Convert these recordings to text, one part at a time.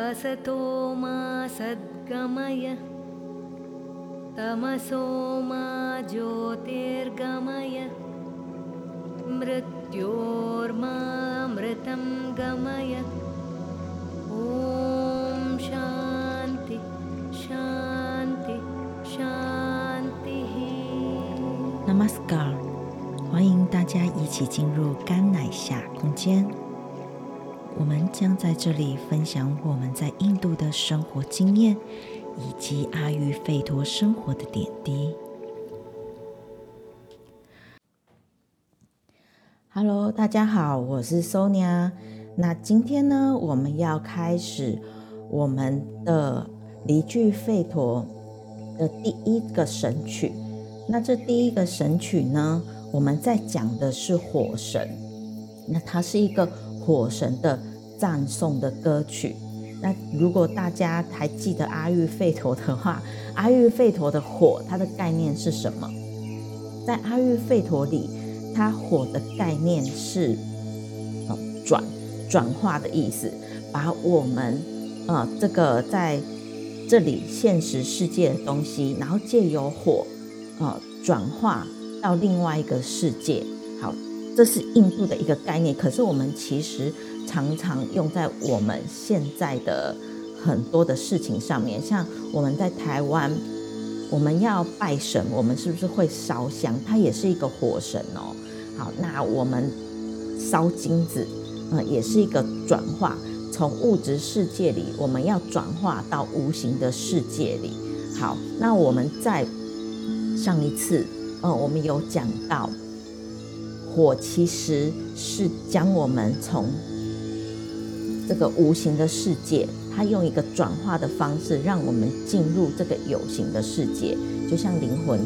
असतो मा सद्गमय तमसो मा ज्योतिर्गमय मृत्योर्मामृतं गमय ॐ शान्ति शान्ति शान्तिः Namaskar，欢迎大家一起进入甘乃夏空间。 我们将在这里分享我们在印度的生活经验，以及阿育吠陀生活的点滴。Hello，大家好，我是 Sonia。那今天呢，我们要开始我们的离聚吠陀的第一个神曲。那这第一个神曲呢，我们在讲的是火神。那它是一个火神的赞颂的歌曲。那如果大家还记得阿育吠陀的话，阿育吠陀的火，它的概念是什么？在阿育吠陀里。它火的概念是，呃，转转化的意思，把我们呃这个在这里现实世界的东西，然后借由火呃转化到另外一个世界。好，这是印度的一个概念。可是我们其实常常用在我们现在的很多的事情上面，像我们在台湾，我们要拜神，我们是不是会烧香？它也是一个火神哦。好，那我们烧金子，呃，也是一个转化，从物质世界里，我们要转化到无形的世界里。好，那我们在上一次，呃，我们有讲到，火其实是将我们从这个无形的世界，它用一个转化的方式，让我们进入这个有形的世界，就像灵魂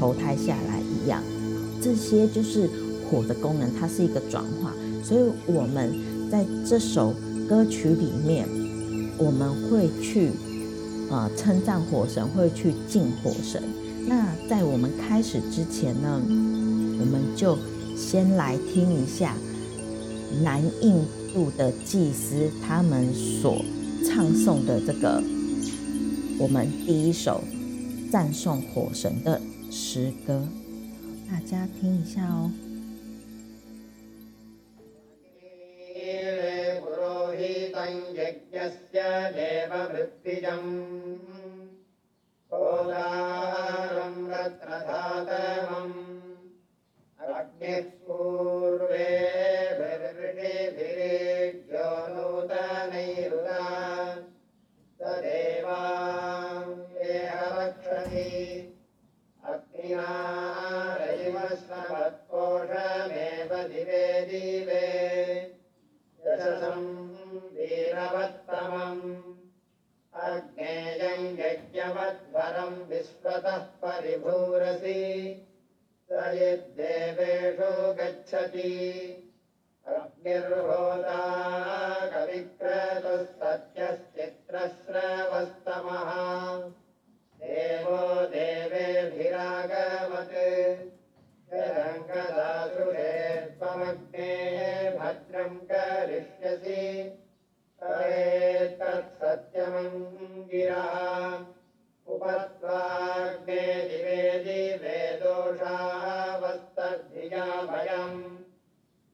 投胎下来一样。这些就是。火的功能，它是一个转化，所以我们在这首歌曲里面，我们会去啊称赞火神，会去敬火神。那在我们开始之前呢，我们就先来听一下南印度的祭司他们所唱诵的这个我们第一首赞颂火神的诗歌，大家听一下哦。থাকবে সুর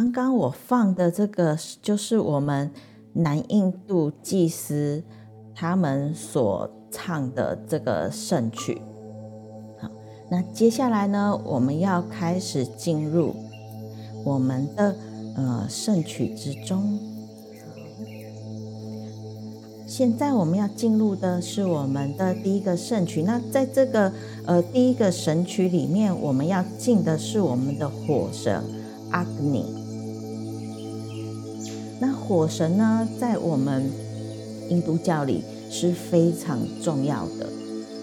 刚刚我放的这个就是我们南印度祭司他们所唱的这个圣曲。好，那接下来呢，我们要开始进入我们的呃圣曲之中。现在我们要进入的是我们的第一个圣曲。那在这个呃第一个神曲里面，我们要进的是我们的火神阿格尼。那火神呢，在我们印度教里，是非常重要的，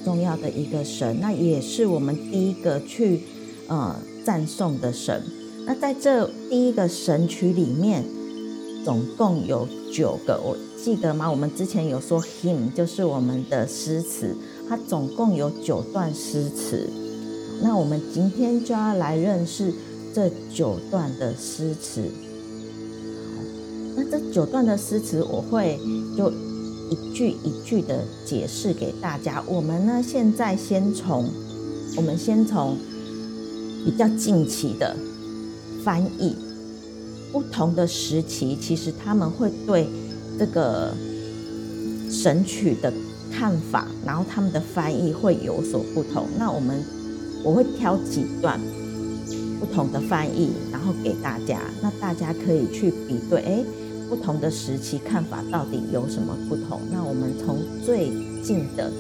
重要的一个神。那也是我们第一个去呃赞颂的神。那在这第一个神曲里面，总共有九个，我记得吗？我们之前有说 hymn 就是我们的诗词，它总共有九段诗词。那我们今天就要来认识这九段的诗词。那这九段的诗词，我会就一句一句的解释给大家。我们呢，现在先从我们先从比较近期的翻译，不同的时期，其实他们会对这个神曲的看法，然后他们的翻译会有所不同。那我们我会挑几段不同的翻译，然后给大家，那大家可以去比对，哎。不同的时期看法到底有什么不同？那我们从最近的、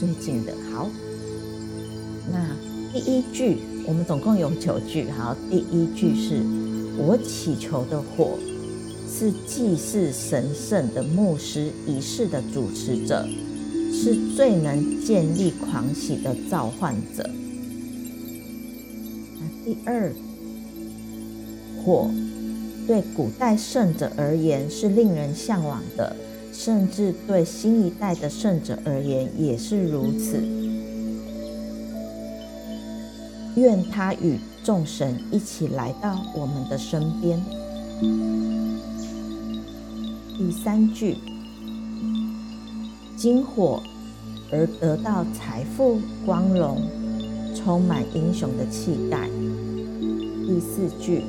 最近的，好。那第一句，我们总共有九句。好，第一句是：我祈求的火，是祭祀神圣的牧师仪式的主持者，是最能建立狂喜的召唤者。那第二，火。对古代圣者而言是令人向往的，甚至对新一代的圣者而言也是如此。愿他与众神一起来到我们的身边。第三句，金火而得到财富、光荣，充满英雄的气概。第四句。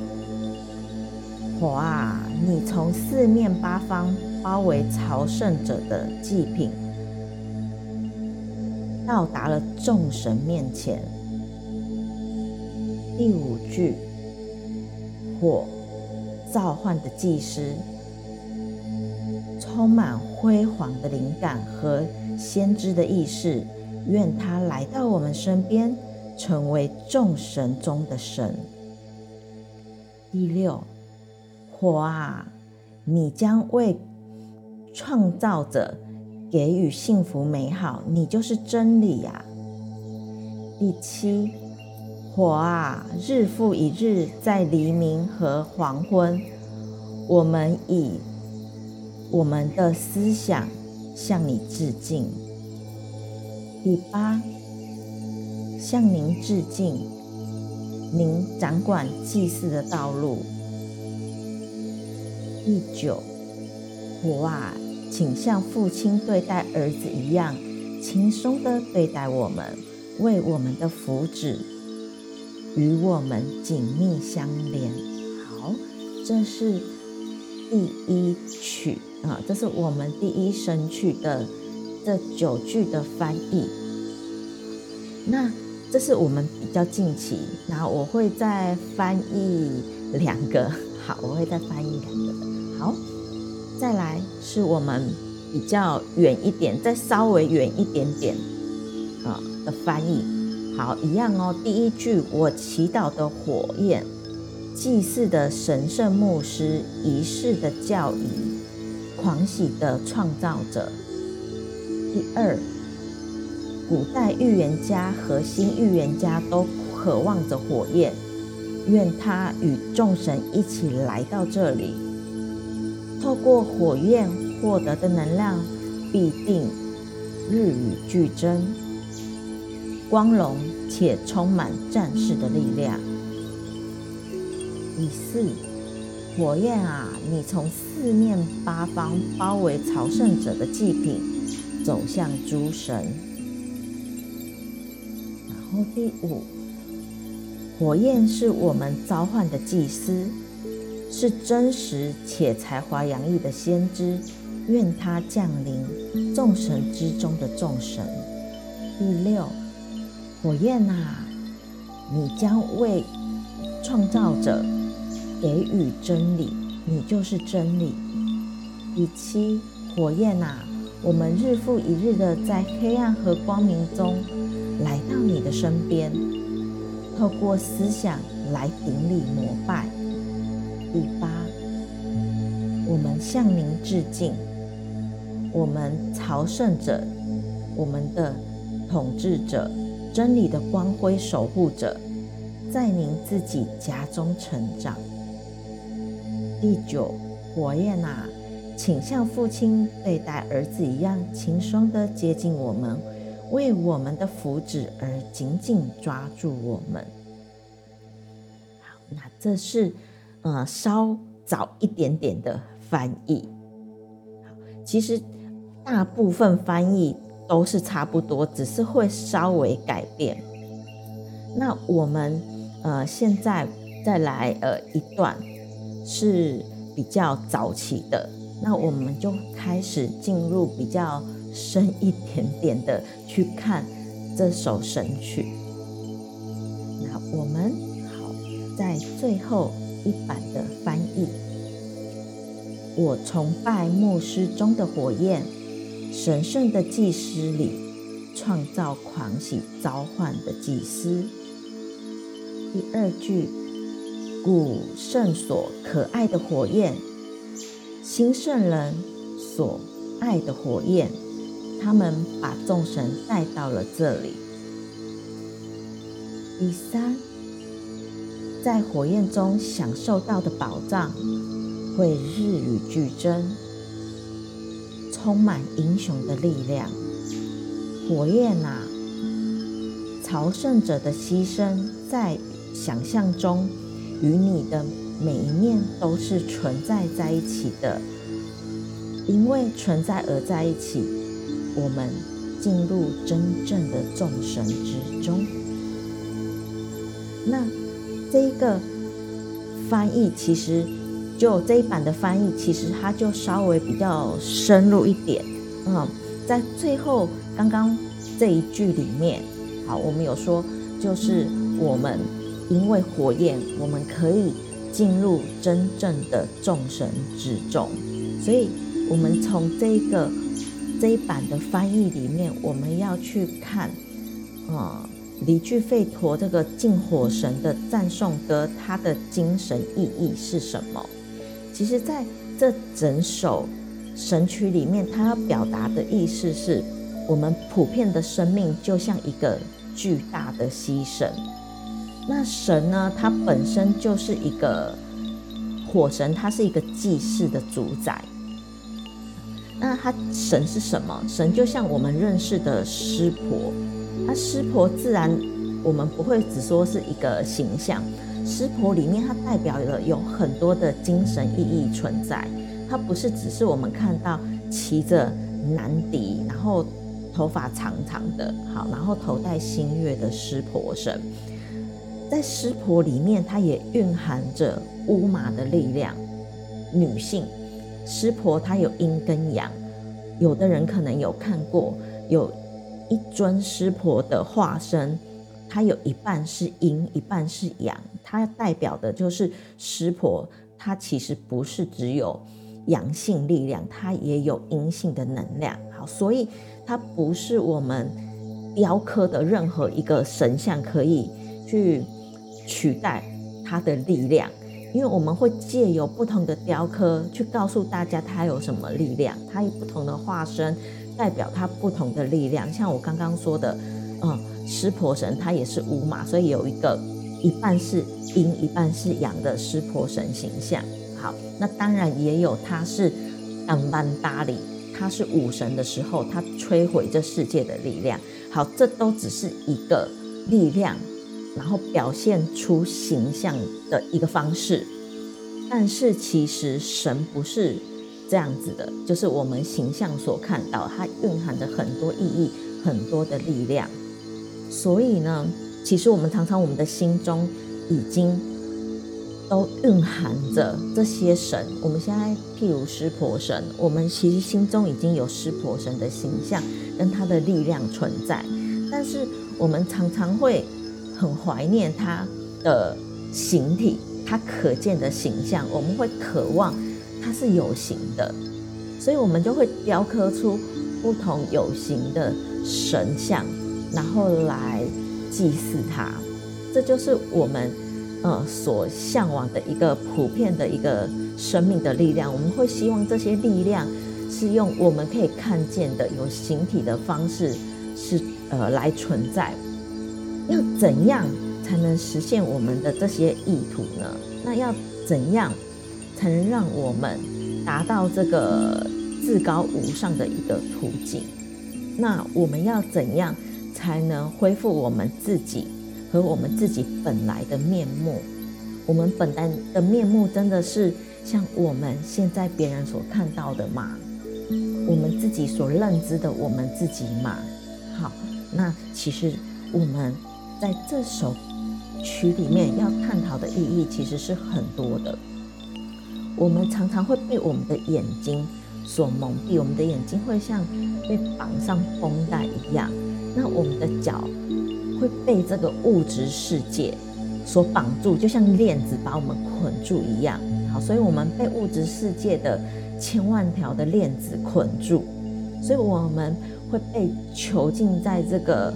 火啊！你从四面八方包围朝圣者的祭品，到达了众神面前。第五句，火召唤的祭司，充满辉煌的灵感和先知的意识，愿他来到我们身边，成为众神中的神。第六。火啊，你将为创造者给予幸福美好，你就是真理、啊。第七，火啊，日复一日，在黎明和黄昏，我们以我们的思想向你致敬。第八，向您致敬，您掌管祭祀的道路。第九，我啊，请像父亲对待儿子一样轻松地对待我们，为我们的福祉与我们紧密相连。好，这是第一曲啊，这是我们第一神曲的这九句的翻译。那这是我们比较近期，然后我会再翻译两个。好，我会再翻译两个。好，再来是我们比较远一点，再稍微远一点点啊的翻译。好，一样哦。第一句，我祈祷的火焰，祭祀的神圣牧师，仪式的教仪，狂喜的创造者。第二，古代预言家和新预言家都渴望着火焰，愿他与众神一起来到这里。透过火焰获得的能量，必定日与俱增，光荣且充满战士的力量。第四，火焰啊，你从四面八方包围朝圣者的祭品，走向诸神。然后第五，火焰是我们召唤的祭司。是真实且才华洋溢的先知，愿他降临众神之中的众神。第六，火焰啊，你将为创造者给予真理，你就是真理。第七，火焰啊，我们日复一日的在黑暗和光明中来到你的身边，透过思想来顶礼膜拜。第八，我们向您致敬。我们朝圣者，我们的统治者，真理的光辉守护者，在您自己家中成长。第九，火焰啊，请像父亲对待儿子一样轻松地接近我们，为我们的福祉而紧紧抓住我们。好，那这是呃稍早一点点的翻译。其实大部分翻译都是差不多，只是会稍微改变。那我们呃现在再来呃一段是比较早期的，那我们就开始进入比较深一点点的去看这首神曲。那我们好在最后一版的翻译，我崇拜牧师中的火焰，神圣的祭司里创造狂喜召唤的祭司。第二句，古圣所可爱的火焰，新圣人所爱的火焰，他们把众神带到了这里。第三，在火焰中享受到的宝藏，会日与俱增，充满英雄的力量。火焰啊，朝圣者的牺牲，在想象中，与你的每一面都是存在在一起的。因为存在而在一起，我们进入真正的众神之中。那这一个翻译，其实就这一版的翻译，其实它就稍微比较深入一点。嗯，在最后刚刚这一句里面，好，我们有说，就是我们因为火焰，我们可以进入真正的众神之中，所以。我们从这个这一版的翻译里面，我们要去看，嗯、离聚吠陀这个敬火神的赞颂歌，它的精神意义是什么？其实，在这整首神曲里面，它要表达的意思是，我们普遍的生命就像一个巨大的牺牲。那神呢，它本身就是一个火神，它是一个祭祀的主宰。那它神是什么？神就像我们认识的湿婆，那湿婆自然我们不会只说是一个形象，湿婆里面它代表了有很多的精神意义存在，它不是只是我们看到骑着南迪，然后头发长长的，好，然后头戴新月的湿婆神，在湿婆里面，它也蕴含着乌马的力量，女性。湿婆她有阴跟阳，有的人可能有看过，有一尊湿婆的化身，它有一半是阴，一半是阳，它代表的就是湿婆，它其实不是只有阳性力量，它也有阴性的能量。好，所以它不是我们雕刻的任何一个神像可以去取代它的力量。因为我们会借由不同的雕刻去告诉大家它有什么力量，它有不同的化身代表它不同的力量。像我刚刚说的，嗯，湿婆神它也是乌马，所以有一个一半是阴一半是阳的湿婆神形象。好，那当然也有它是安班达里，它是武神的时候，它摧毁这世界的力量。好，这都只是一个力量。然后表现出形象的一个方式，但是其实神不是这样子的，就是我们形象所看到，它蕴含着很多意义、很多的力量。所以呢，其实我们常常我们的心中已经都蕴含着这些神。我们现在譬如湿婆神，我们其实心中已经有湿婆神的形象跟他的力量存在，但是我们常常会。很怀念他的形体，他可见的形象，我们会渴望它是有形的，所以我们就会雕刻出不同有形的神像，然后来祭祀它。这就是我们呃所向往的一个普遍的一个生命的力量。我们会希望这些力量是用我们可以看见的有形体的方式是呃来存在。要怎样才能实现我们的这些意图呢？那要怎样才能让我们达到这个至高无上的一个途径？那我们要怎样才能恢复我们自己和我们自己本来的面目？我们本来的面目真的是像我们现在别人所看到的吗？我们自己所认知的我们自己吗？好，那其实我们在这首曲里面要探讨的意义其实是很多的。我们常常会被我们的眼睛所蒙蔽，我们的眼睛会像被绑上绷带一样，那我们的脚会被这个物质世界所绑住，就像链子把我们捆住一样。好，所以我们被物质世界的千万条的链子捆住，所以我们会被囚禁在这个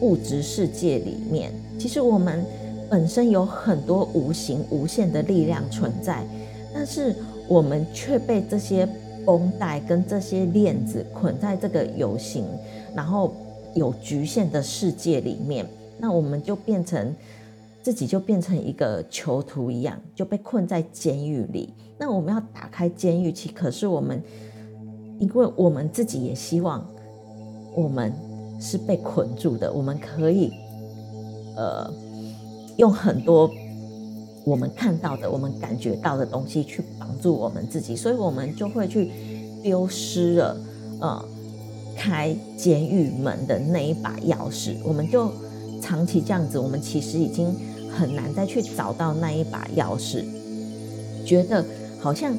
物质世界里面。其实我们本身有很多无形无限的力量存在，但是我们却被这些绷带跟这些链子捆在这个有形，然后有局限的世界里面。那我们就变成自己就变成一个囚徒一样，就被困在监狱里。那我们要打开监狱期，可是我们，因为我们自己也希望，我们是被捆住的，我们可以，呃，用很多我们看到的、我们感觉到的东西去帮助我们自己，所以我们就会去丢失了，呃，开监狱门的那一把钥匙。我们就长期这样子，我们其实已经很难再去找到那一把钥匙，觉得。好像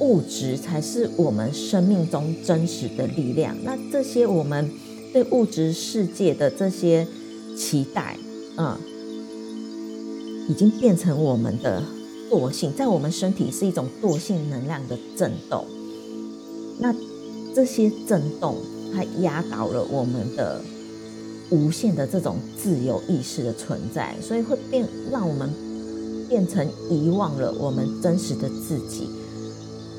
物质才是我们生命中真实的力量。那这些我们对物质世界的这些期待，嗯，已经变成我们的惰性，在我们身体是一种惰性能量的震动。那这些震动，它压倒了我们的无限的这种自由意识的存在，所以会变让我们。变成遗忘了我们真实的自己，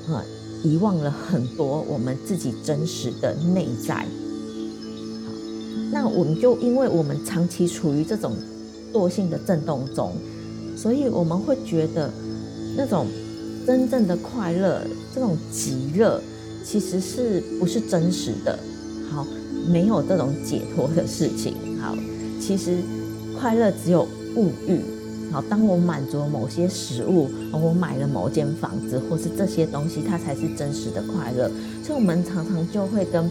啊，遗忘了很多我们自己真实的内在。那我们就因为我们长期处于这种惰性的震动中，所以我们会觉得那种真正的快乐，这种极乐，其实是不是真实的？好，没有这种解脱的事情。好，其实快乐只有物欲。好，当我满足某些食物，我买了某间房子，或是这些东西，它才是真实的快乐。所以，我们常常就会跟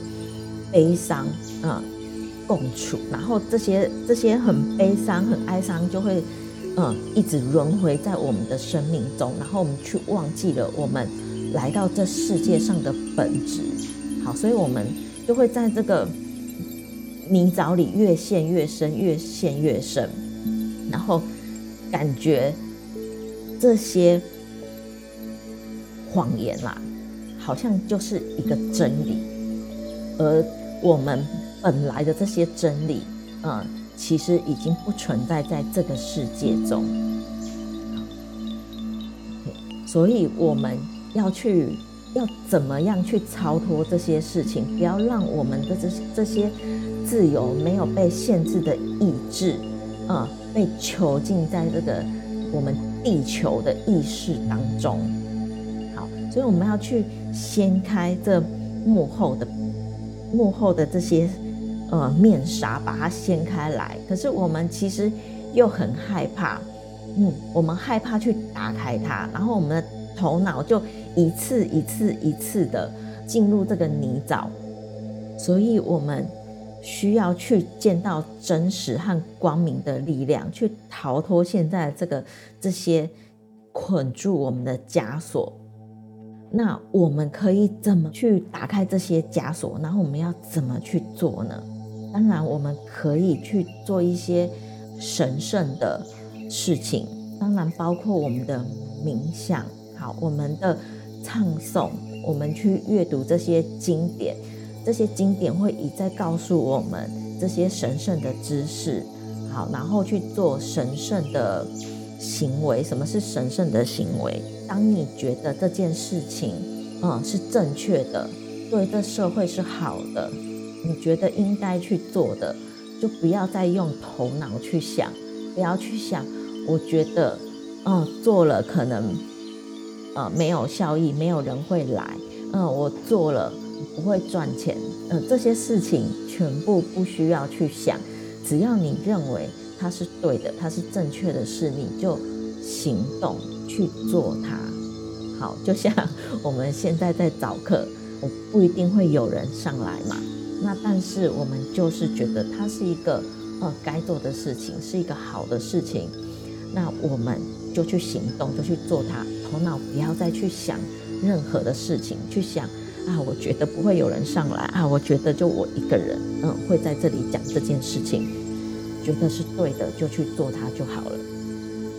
悲伤、嗯、共处，然后这些这些很悲伤、很哀伤，就会嗯一直轮回在我们的生命中，然后我们去忘记了我们来到这世界上的本质。好，所以我们就会在这个泥沼里越陷越深，越陷越深，然后。感觉这些谎言啦，好像就是一个真理，而我们本来的这些真理，嗯，其实已经不存在在这个世界中。所以我们要去，要怎么样去超脱这些事情，不要让我们的这这些自由没有被限制的意志，啊。被囚禁在这个我们地球的意识当中，好，所以我们要去掀开这幕后的幕后的这些呃面纱，把它掀开来。可是我们其实又很害怕，嗯，我们害怕去打开它，然后我们的头脑就一次一次一次的进入这个泥沼，所以我们。需要去见到真实和光明的力量，去逃脱现在这个这些捆住我们的枷锁。那我们可以怎么去打开这些枷锁？然后我们要怎么去做呢？当然，我们可以去做一些神圣的事情，当然包括我们的冥想，好，我们的唱诵，我们去阅读这些经典。这些经典会一再告诉我们这些神圣的知识，好，然后去做神圣的行为。什么是神圣的行为？当你觉得这件事情，嗯，是正确的，对这社会是好的，你觉得应该去做的，就不要再用头脑去想，不要去想，我觉得，嗯，做了可能，呃，没有效益，没有人会来，嗯，我做了不会赚钱，嗯，这些事情全部不需要去想，只要你认为它是对的，它是正确的事，你就行动去做它。好，就像我们现在在找课。我不一定会有人上来嘛，那但是我们就是觉得它是一个呃该做的事情，是一个好的事情，那我们就去行动，就去做它，头脑不要再去想任何的事情，去想啊，我觉得不会有人上来啊，我觉得就我一个人，嗯，会在这里讲这件事情，觉得是对的就去做它就好了，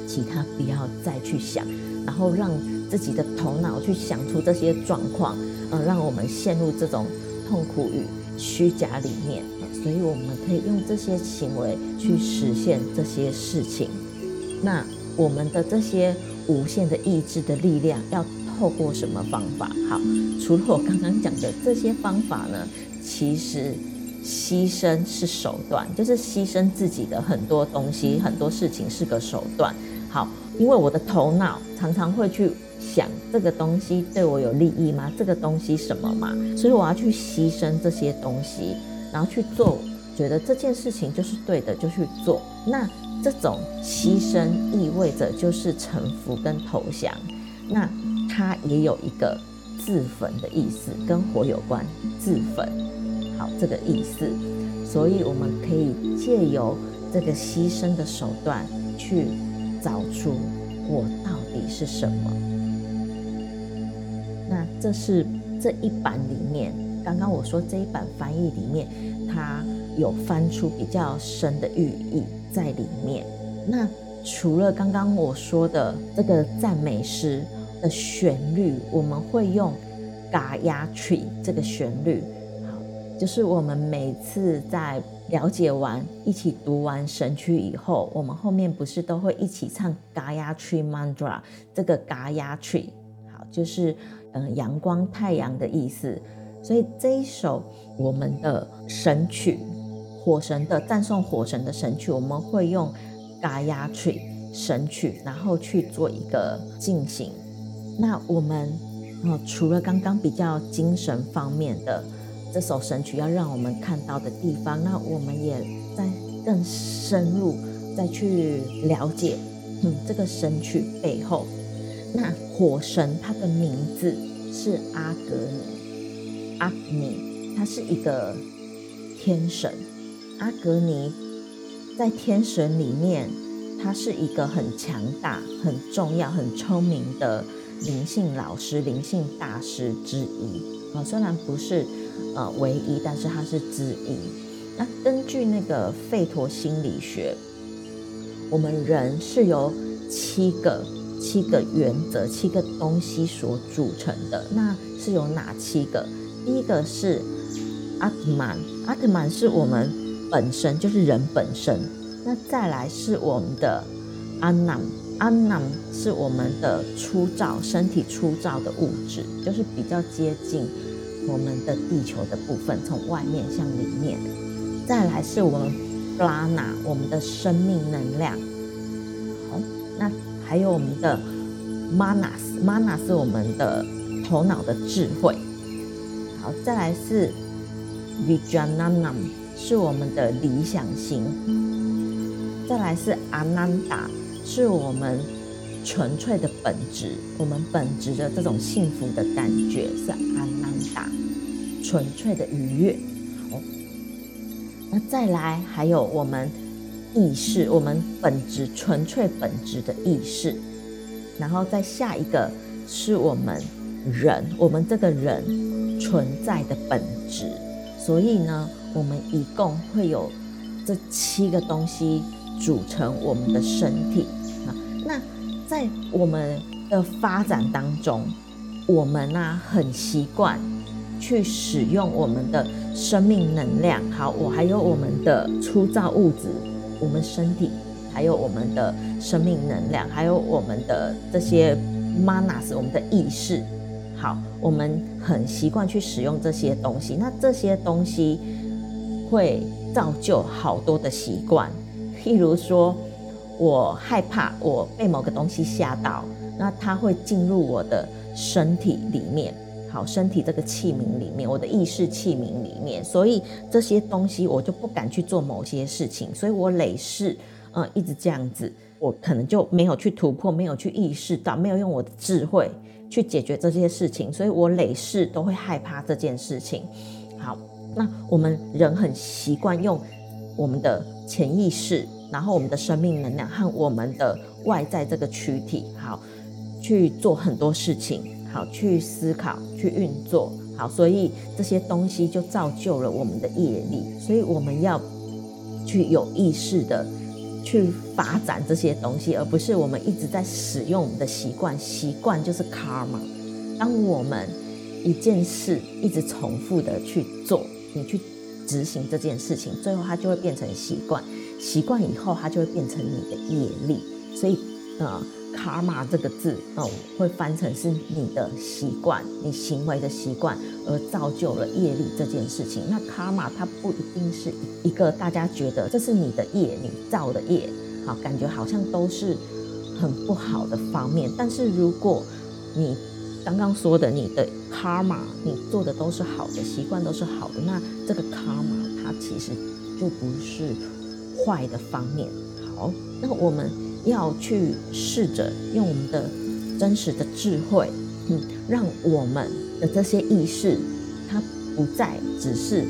其他不要再去想，然后让自己的头脑去想出这些状况。呃，让我们陷入这种痛苦与虚假里面，所以我们可以用这些行为去实现这些事情。那我们的这些无限的意志的力量，要透过什么方法？好，除了我刚刚讲的这些方法呢，其实牺牲是手段，就是牺牲自己的很多东西、很多事情是个手段。好，因为我的头脑常常会去。想这个东西对我有利益吗？这个东西什么嘛？所以我要去牺牲这些东西，然后去做，觉得这件事情就是对的，就去做。那这种牺牲意味着就是臣服跟投降。那它也有一个自焚的意思，跟火有关，自焚。好，这个意思。所以我们可以借由这个牺牲的手段，去找出我到底是什么。那这是这一版里面，刚刚我说这一版翻译里面，它有翻出比较深的寓意在里面。那除了刚刚我说的这个赞美诗的旋律，我们会用 Gayatri 这个旋律，好，就是我们每次在了解完、一起读完神曲以后，我们后面不是都会一起唱 Gayatri Mantra 这个 Gayatri，好，就是。嗯，阳光、太阳的意思，所以这一首我们的神曲，火神的赞颂火神的神曲，我们会用 Gayatri 神曲，然后去做一个进行。那我们呃，除了刚刚比较精神方面的这首神曲要让我们看到的地方，那我们也在更深入再去了解，嗯，这个神曲背后。那火神他的名字是阿格尼，阿格尼，他是一个天神。阿格尼在天神里面，他是一个很强大、很重要、很聪明的灵性老师、灵性大师之一。啊，虽然不是呃唯一，但是他是之一。那根据那个吠陀心理学，我们人是由七个。七个原则，七个东西所组成的，那是有哪七个？第一个是阿特曼，阿特曼是我们本身，就是人本身。那再来是我们的安南，安南是我们的粗糙身体粗糙的物质，就是比较接近我们的地球的部分，从外面向里面。再来是我们布拉纳，我们的生命能量。好，那。还有我们的 manas，manas 是我们的头脑的智慧。好，再来是 vijnanam，是我们的理想型。再来是 ananda，是我们纯粹的本质，我们本质的这种幸福的感觉是 ananda，纯粹的愉悦。好，那再来还有我们。意识，我们本质纯粹本质的意识，然后再下一个是我们人，我们这个人存在的本质。所以呢，我们一共会有这七个东西组成我们的身体啊。那在我们的发展当中，我们呢、啊、很习惯去使用我们的生命能量。好，我还有我们的粗糙物质。我们身体，还有我们的生命能量，还有我们的这些 manas，我们的意识，好，我们很习惯去使用这些东西，那这些东西会造就好多的习惯。譬如说，我害怕我被某个东西吓到，那它会进入我的身体里面，好，身体这个器皿里面，我的意识器皿里面，所以这些东西我就不敢去做某些事情，所以我累世，嗯，一直这样子，我可能就没有去突破，没有去意识到，没有用我的智慧去解决这些事情，所以我累世都会害怕这件事情。好，那我们人很习惯用我们的潜意识。然后我们的生命能量和我们的外在这个躯体，好去做很多事情，好去思考、去运作，好，所以这些东西就造就了我们的业力。所以我们要去有意识的去发展这些东西，而不是我们一直在使用我们的习惯。习惯就是 karma。当我们一件事一直重复的去做，你去执行这件事情，最后它就会变成习惯。习惯以后，它就会变成你的业力。所以，呃，karma 这个字，哦、会翻成是你的习惯，你行为的习惯，而造就了业力这件事情。那 karma 它不一定是一个大家觉得这是你的业，你造的业，好，感觉好像都是很不好的方面。但是如果你刚刚说的你的 karma，你做的都是好的，习惯都是好的，那这个 karma 它其实就不是。坏的方面，好，那我们要去试着用我们的真实的智慧，嗯，让我们的这些意识，它不再只是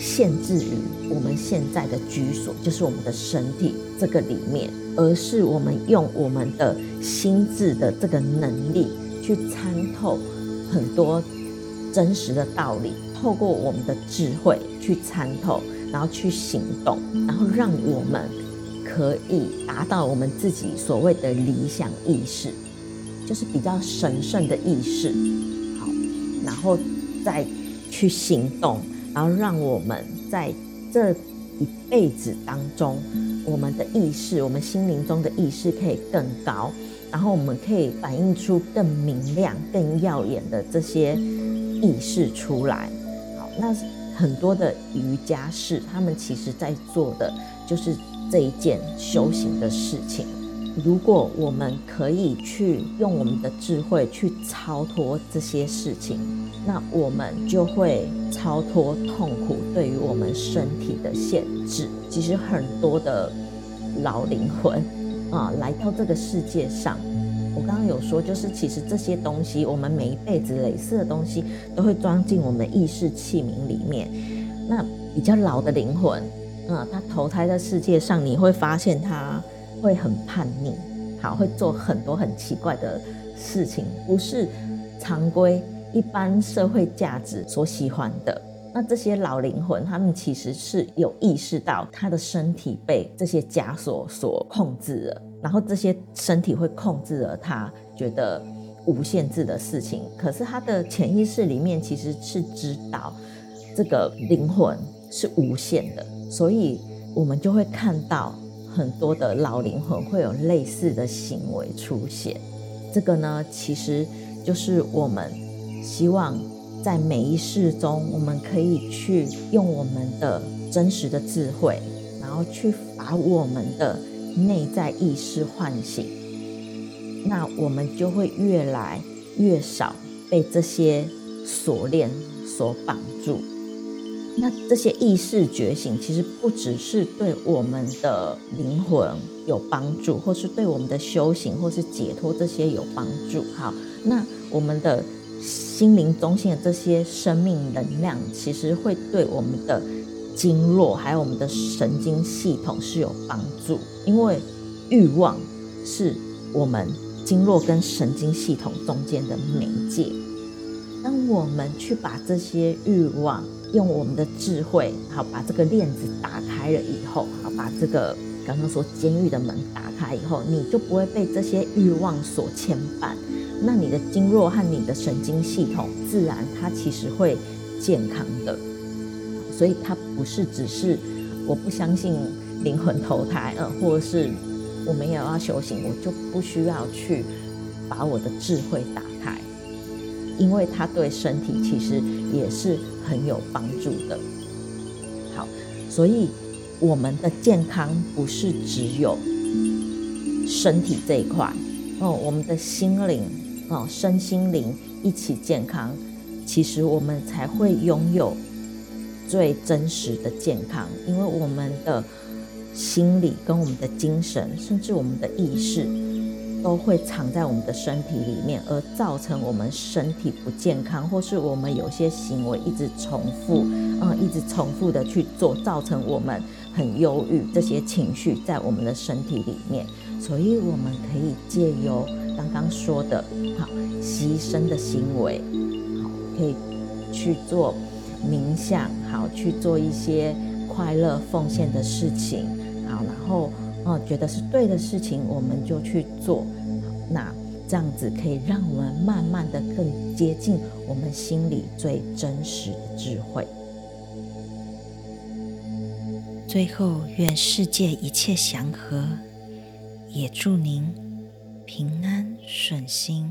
限制于我们现在的居所，就是我们的身体这个里面，而是我们用我们的心智的这个能力去参透很多真实的道理，透过我们的智慧去参透。然后去行动，然后让我们可以达到我们自己所谓的理想意识，就是比较神圣的意识。好，然后再去行动，然后让我们在这一辈子当中，我们的意识，我们心灵中的意识可以更高，然后我们可以反映出更明亮、更耀眼的这些意识出来。好，那。很多的瑜伽士，他们其实在做的就是这一件修行的事情。如果我们可以去用我们的智慧去超脱这些事情，那我们就会超脱痛苦对于我们身体的限制。其实很多的老灵魂啊，来到这个世界上。我刚刚有说，就是其实这些东西，我们每一辈子累似的东西，都会装进我们意识器皿里面。那比较老的灵魂，嗯，他投胎在世界上，你会发现他会很叛逆，好，会做很多很奇怪的事情，不是常规一般社会价值所喜欢的。那这些老灵魂，他们其实是有意识到他的身体被这些枷锁所控制了。然后这些身体会控制了他，觉得无限制的事情。可是他的潜意识里面其实是知道这个灵魂是无限的，所以我们就会看到很多的老灵魂会有类似的行为出现。这个呢，其实就是我们希望在每一世中，我们可以去用我们的真实的智慧，然后去把我们的。内在意识唤醒，那我们就会越来越少被这些锁链所绑住。那这些意识觉醒，其实不只是对我们的灵魂有帮助，或是对我们的修行或是解脱这些有帮助。好，那我们的心灵中心的这些生命能量，其实会对我们的。经络还有我们的神经系统是有帮助，因为欲望是我们经络跟神经系统中间的媒介。当我们去把这些欲望用我们的智慧，好把这个链子打开了以后，好把这个刚刚说监狱的门打开以后，你就不会被这些欲望所牵绊。那你的经络和你的神经系统，自然它其实会健康的。所以它不是只是我不相信灵魂投胎，呃，或者是我没有要修行，我就不需要去把我的智慧打开。因为它对身体其实也是很有帮助的。好，所以我们的健康不是只有身体这一块哦，我们的心灵哦，身心灵一起健康，其实我们才会拥有最真实的健康，因为我们的心理跟我们的精神，甚至我们的意识。都会藏在我们的身体里面，而造成我们身体不健康，或是我们有些行为一直重复，嗯，一直重复的去做，造成我们很忧郁，这些情绪在我们的身体里面。所以我们可以借由刚刚说的，好，牺牲的行为，好，可以去做冥想，好，去做一些快乐奉献的事情，好，然后。哦，觉得是对的事情，我们就去做。那这样子可以让我们慢慢的更接近我们心里最真实的智慧。最后，愿世界一切祥和，也祝您平安顺心。